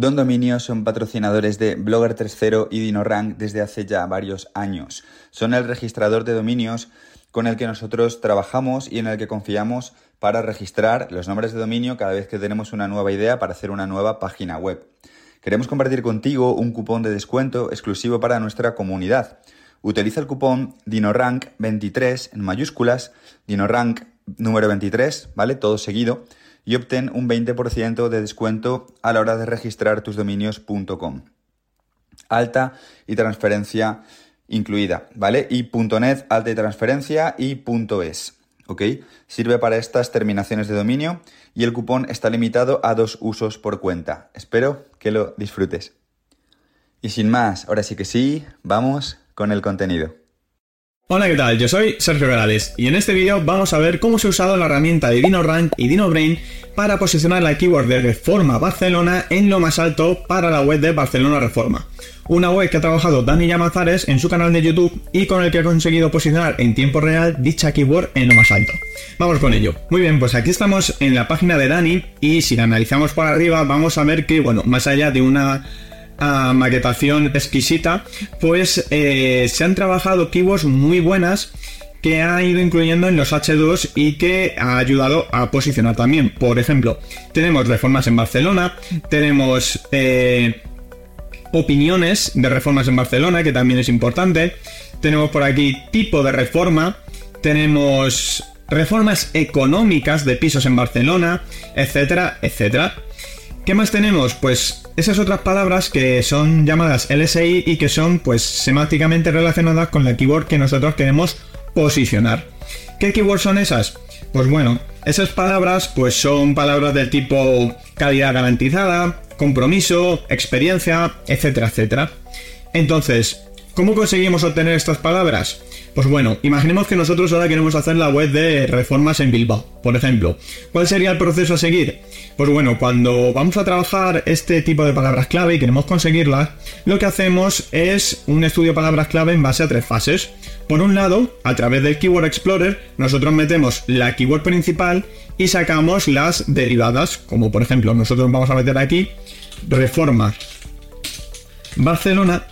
Don Dominio son patrocinadores de Blogger 3.0 y DinoRank desde hace ya varios años. Son el registrador de dominios con el que nosotros trabajamos y en el que confiamos para registrar los nombres de dominio cada vez que tenemos una nueva idea para hacer una nueva página web. Queremos compartir contigo un cupón de descuento exclusivo para nuestra comunidad. Utiliza el cupón DinoRank23 en mayúsculas, DinoRank número 23, ¿vale? Todo seguido y obtén un 20% de descuento a la hora de registrar tus dominios.com. Alta y transferencia incluida, ¿vale? Y .net, alta y transferencia y .es, ¿ok? Sirve para estas terminaciones de dominio y el cupón está limitado a dos usos por cuenta. Espero que lo disfrutes. Y sin más, ahora sí que sí, vamos con el contenido. Hola, ¿qué tal? Yo soy Sergio Morales y en este vídeo vamos a ver cómo se ha usado la herramienta de DinoRank y DinoBrain para posicionar la keyword de Reforma Barcelona en lo más alto para la web de Barcelona Reforma. Una web que ha trabajado Dani Llamazares en su canal de YouTube y con el que ha conseguido posicionar en tiempo real dicha keyword en lo más alto. Vamos con ello. Muy bien, pues aquí estamos en la página de Dani y si la analizamos por arriba vamos a ver que, bueno, más allá de una maquetación exquisita, pues eh, se han trabajado keywords muy buenas que ha ido incluyendo en los H2 y que ha ayudado a posicionar también. Por ejemplo, tenemos reformas en Barcelona, tenemos eh, opiniones de reformas en Barcelona, que también es importante, tenemos por aquí tipo de reforma, tenemos reformas económicas de pisos en Barcelona, etcétera, etcétera. ¿Qué más tenemos? Pues esas otras palabras que son llamadas LSI y que son pues semánticamente relacionadas con la keyword que nosotros queremos posicionar. ¿Qué keywords son esas? Pues bueno, esas palabras pues son palabras del tipo calidad garantizada, compromiso, experiencia, etcétera, etcétera. Entonces, ¿cómo conseguimos obtener estas palabras? Pues bueno, imaginemos que nosotros ahora queremos hacer la web de reformas en Bilbao, por ejemplo. ¿Cuál sería el proceso a seguir? Pues bueno, cuando vamos a trabajar este tipo de palabras clave y queremos conseguirlas, lo que hacemos es un estudio de palabras clave en base a tres fases. Por un lado, a través del Keyword Explorer, nosotros metemos la keyword principal y sacamos las derivadas, como por ejemplo, nosotros vamos a meter aquí reforma Barcelona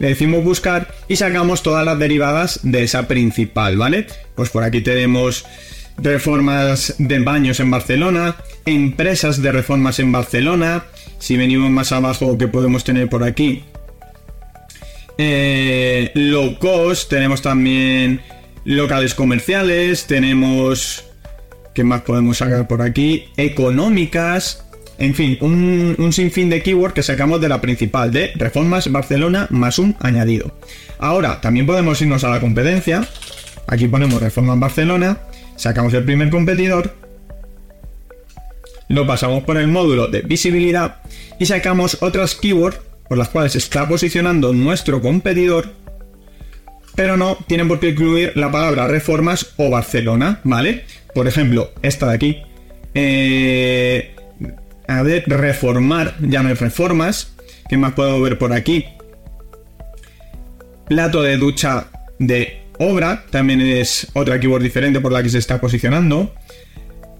le decimos buscar y sacamos todas las derivadas de esa principal, ¿vale? Pues por aquí tenemos reformas de baños en Barcelona, empresas de reformas en Barcelona, si venimos más abajo que podemos tener por aquí, eh, low cost, tenemos también locales comerciales, tenemos, ¿qué más podemos sacar por aquí? Económicas, en fin, un, sinfín de keywords que sacamos de la principal de Reformas Barcelona más un añadido. Ahora, también podemos irnos a la competencia. Aquí ponemos Reformas Barcelona, sacamos el primer competidor, lo pasamos por el módulo de visibilidad y sacamos otras keywords por las cuales está posicionando nuestro competidor, pero no tienen por qué incluir la palabra reformas o Barcelona, ¿vale? Por ejemplo, esta de aquí. Eh, a ver, reformar, ya reformas. ¿Qué más puedo ver por aquí? Plato de ducha de obra, también es otra keyword diferente por la que se está posicionando.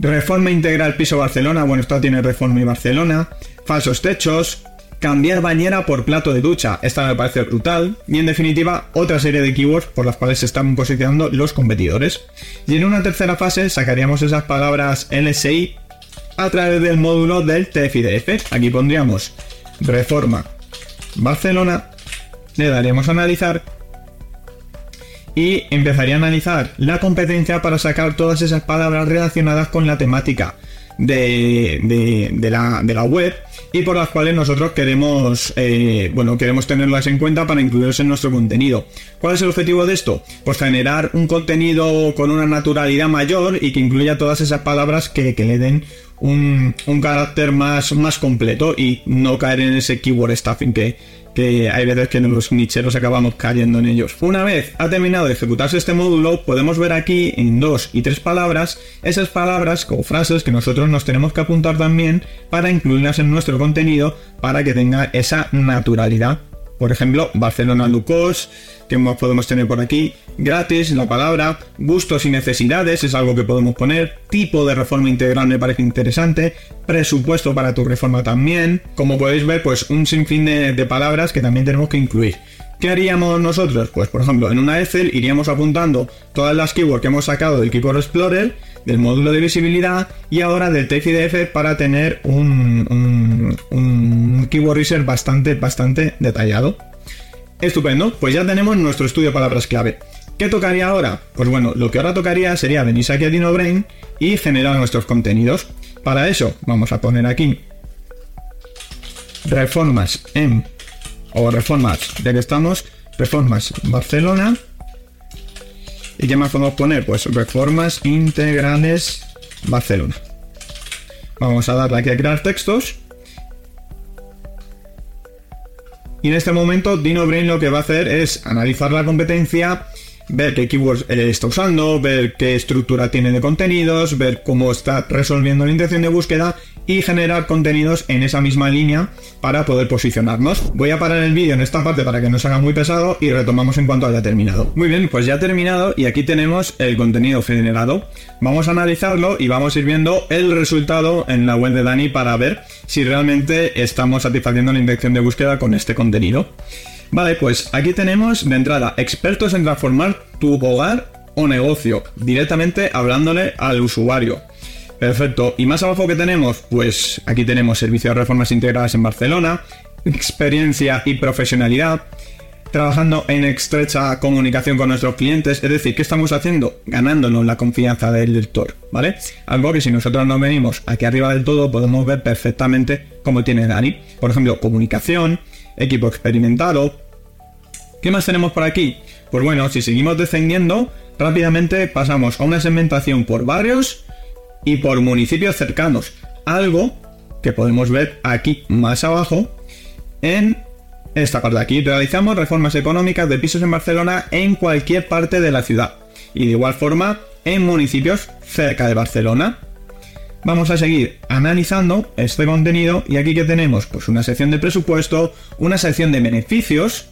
Reforma integral piso Barcelona, bueno, esta tiene reforma y Barcelona. Falsos techos, cambiar bañera por plato de ducha, esta me parece brutal. Y en definitiva, otra serie de keywords por las cuales se están posicionando los competidores. Y en una tercera fase sacaríamos esas palabras LSI a través del módulo del TFIDF. Aquí pondríamos reforma Barcelona, le daríamos a analizar y empezaría a analizar la competencia para sacar todas esas palabras relacionadas con la temática de, la, web y por las cuales nosotros queremos, eh, bueno, queremos tenerlas en cuenta para incluirlas en nuestro contenido. ¿Cuál es el objetivo de esto? Pues generar un contenido con una naturalidad mayor y que incluya todas esas palabras que, le den un, carácter más, más completo y no caer en ese keyword stuffing que, que hay veces que los nicheros acabamos cayendo en ellos. Una vez ha terminado de ejecutarse este módulo, podemos ver aquí en dos y tres palabras esas palabras como frases que nosotros nos tenemos que apuntar también para incluirlas en nuestro contenido para que tenga esa naturalidad por ejemplo, Barcelona Lucos, que podemos tener por aquí? Gratis, la palabra, gustos y necesidades, es algo que podemos poner. Tipo de reforma integral me parece interesante. Presupuesto para tu reforma también. Como podéis ver, pues un sinfín de, palabras que también tenemos que incluir. ¿Qué haríamos nosotros? Pues por ejemplo, en una Excel iríamos apuntando todas las keywords que hemos sacado del Keyword Explorer, del módulo de visibilidad y ahora del TFDF para tener un, un, Keyword Research bastante, bastante detallado. Estupendo, pues ya tenemos nuestro estudio de palabras clave. ¿Qué tocaría ahora? Pues bueno, lo que ahora tocaría sería venir aquí a DinoBrain y generar nuestros contenidos. Para eso vamos a poner aquí reformas en o reformas, ya que estamos, reformas Barcelona. ¿Y qué más podemos poner? Pues reformas integrales Barcelona. Vamos a darle aquí a crear textos. Y en este momento DinoBrain lo que va a hacer es analizar la competencia ver qué keywords está usando, ver qué estructura tiene de contenidos, ver cómo está resolviendo la intención de búsqueda y generar contenidos en esa misma línea para poder posicionarnos. Voy a parar el vídeo en esta parte para que no se haga muy pesado y retomamos en cuanto haya terminado. Muy bien, pues ya ha terminado y aquí tenemos el contenido generado. Vamos a analizarlo y vamos a ir viendo el resultado en la web de Dani para ver si realmente estamos satisfaciendo la intención de búsqueda con este contenido. Vale, pues aquí tenemos de entrada expertos en transformar tu hogar o negocio, directamente hablándole al usuario. Perfecto. Y más abajo que tenemos, pues aquí tenemos servicios de reformas integradas en Barcelona, experiencia y profesionalidad, trabajando en estrecha comunicación con nuestros clientes, es decir, ¿qué estamos haciendo? Ganándonos la confianza del lector, ¿vale? Algo que si nosotros nos venimos aquí arriba del todo podemos ver perfectamente cómo tiene Dani. Por ejemplo, comunicación, equipo experimentado. ¿Qué más tenemos por aquí? Pues bueno, si seguimos descendiendo, rápidamente pasamos a una segmentación por barrios y por municipios cercanos. Algo que podemos ver aquí más abajo en esta parte de aquí. Realizamos reformas económicas de pisos en Barcelona en cualquier parte de la ciudad. Y de igual forma en municipios cerca de Barcelona. Vamos a seguir analizando este contenido y aquí que tenemos pues una sección de presupuesto, una sección de beneficios,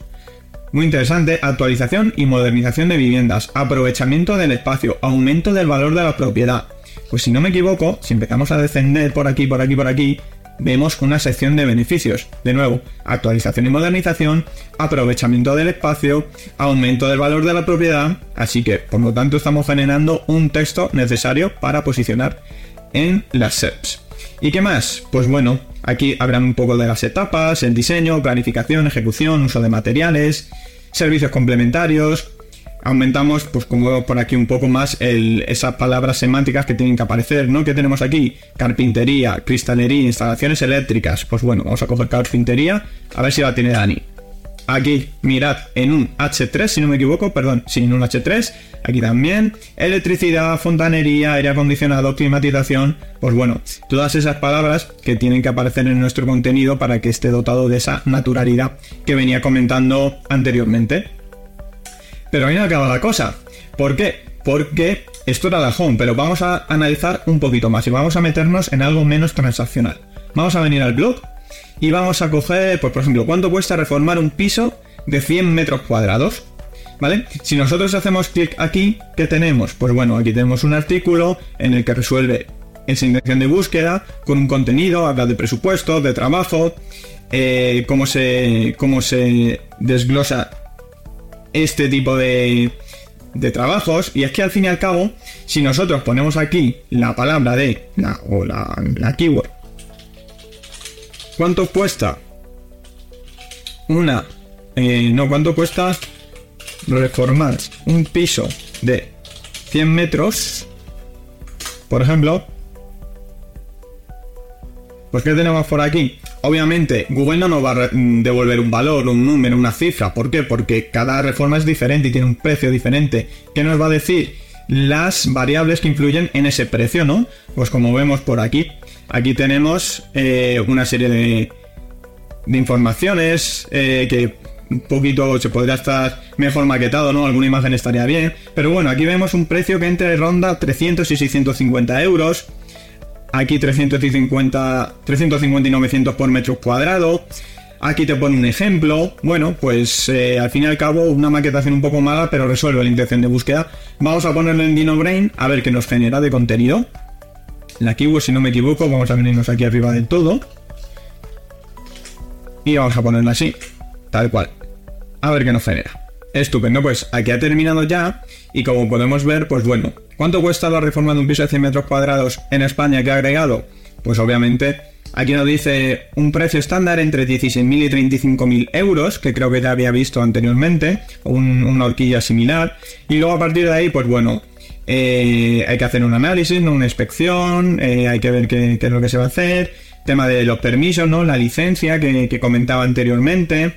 muy interesante, actualización y modernización de viviendas, aprovechamiento del espacio, aumento del valor de la propiedad. Pues si no me equivoco, si empezamos a descender por aquí, por aquí, por aquí, vemos una sección de beneficios. De nuevo, actualización y modernización, aprovechamiento del espacio, aumento del valor de la propiedad, así que por lo tanto estamos generando un texto necesario para posicionar en las SERPs. ¿Y qué más? Pues bueno, aquí habrán un poco de las etapas, el diseño, planificación, ejecución, uso de materiales, servicios complementarios. Aumentamos, pues como vemos por aquí, un poco más esas palabras semánticas que tienen que aparecer, ¿no? ¿Qué tenemos aquí? Carpintería, cristalería, instalaciones eléctricas. Pues bueno, vamos a coger carpintería, a ver si la tiene Dani aquí, mirad, en un H3, si no me equivoco, perdón, sí, en un H3, aquí también, electricidad, fontanería, aire acondicionado, climatización, pues bueno, todas esas palabras que tienen que aparecer en nuestro contenido para que esté dotado de esa naturalidad que venía comentando anteriormente. Pero ahí no acaba la cosa. ¿Por qué? Porque esto era la home, pero vamos a analizar un poquito más y vamos a meternos en algo menos transaccional. Vamos a venir al blog y vamos a coger, pues por ejemplo, ¿cuánto cuesta reformar un piso de 100 metros cuadrados? ¿Vale? Si nosotros hacemos clic aquí, ¿qué tenemos? Pues bueno, aquí tenemos un artículo en el que resuelve esa intención de búsqueda con un contenido, habla de presupuesto, de trabajo, eh, cómo, se, cómo se desglosa este tipo de, de trabajos. Y es que al fin y al cabo, si nosotros ponemos aquí la palabra de la, o la, la keyword ¿Cuánto cuesta? Una... Eh, no, ¿cuánto cuesta reformar un piso de 100 metros? Por ejemplo. Pues ¿qué tenemos por aquí? Obviamente, Google no nos va a mm, devolver un valor, un número, una cifra. ¿Por qué? Porque cada reforma es diferente y tiene un precio diferente. ¿Qué nos va a decir? Las variables que influyen en ese precio, ¿no? Pues como vemos por aquí, aquí tenemos eh, una serie de, de informaciones eh, que un poquito se podría estar mejor maquetado, ¿no? Alguna imagen estaría bien. Pero bueno, aquí vemos un precio que entre ronda 300 y 650 euros. Aquí 350, 350 y 900 por metro cuadrado. Aquí te pone un ejemplo. Bueno, pues eh, al fin y al cabo una maquetación un poco mala, pero resuelve la intención de búsqueda. Vamos a ponerlo en DinoBrain a ver qué nos genera de contenido. La keyword, si no me equivoco, vamos a venirnos aquí arriba del todo. Y vamos a ponerla así, tal cual. A ver qué nos genera. Estupendo, pues aquí ha terminado ya. Y como podemos ver, pues bueno, ¿cuánto cuesta la reforma de un piso de 100 metros cuadrados en España que ha agregado? Pues obviamente Aquí nos dice un precio estándar entre 16.000 y 35.000 euros, que creo que ya había visto anteriormente, una horquilla similar. Y luego a partir de ahí, pues bueno, eh, hay que hacer un análisis, una inspección, eh, hay que ver qué, es lo que se va a hacer, tema de los permisos, ¿no? La licencia que, comentaba anteriormente.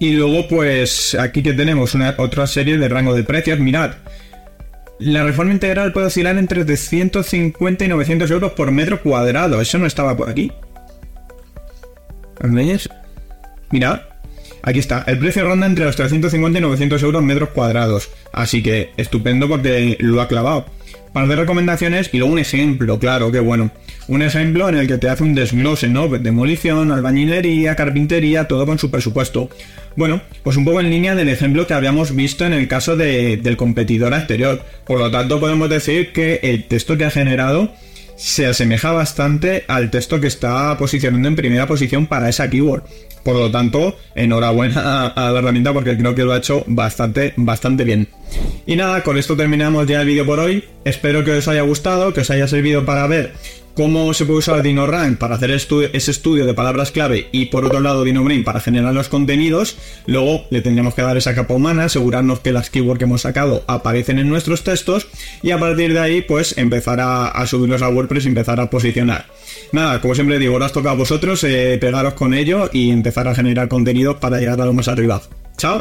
Y luego, pues aquí que tenemos otra serie de rango de precios. Mirad, la reforma integral puede oscilar entre 150 y 900 euros por metro cuadrado. Eso no estaba por aquí. ¿Veis? Mirad. Aquí está. El precio ronda entre los 350 y 900 euros metros cuadrados. Así que estupendo porque lo ha clavado. Para hacer recomendaciones y luego un ejemplo, claro, que bueno. Un ejemplo en el que te hace un desglose, ¿no? Demolición, albañilería, carpintería, todo con su presupuesto. Bueno, pues un poco en línea del ejemplo que habíamos visto en el caso del competidor anterior. Por lo tanto, podemos decir que el texto que ha generado se asemeja bastante al texto que está posicionando en primera posición para esa keyword. Por lo tanto, enhorabuena a, la herramienta porque creo que lo ha hecho bastante, bastante bien. Y nada, con esto terminamos ya el vídeo por hoy. Espero que os haya gustado, que os haya servido para ver cómo se puede usar DinoRank para hacer ese estudio de palabras clave y por otro lado DinoBrain para generar los contenidos, luego le tendríamos que dar esa capa humana, asegurarnos que las keywords que hemos sacado aparecen en nuestros textos y a partir de ahí pues empezar a, subirlos a WordPress y empezar a posicionar. Nada, como siempre digo, ahora os toca a vosotros eh, pegaros con ello y empezar a generar contenido para llegar a lo más arriba. ¡Chao!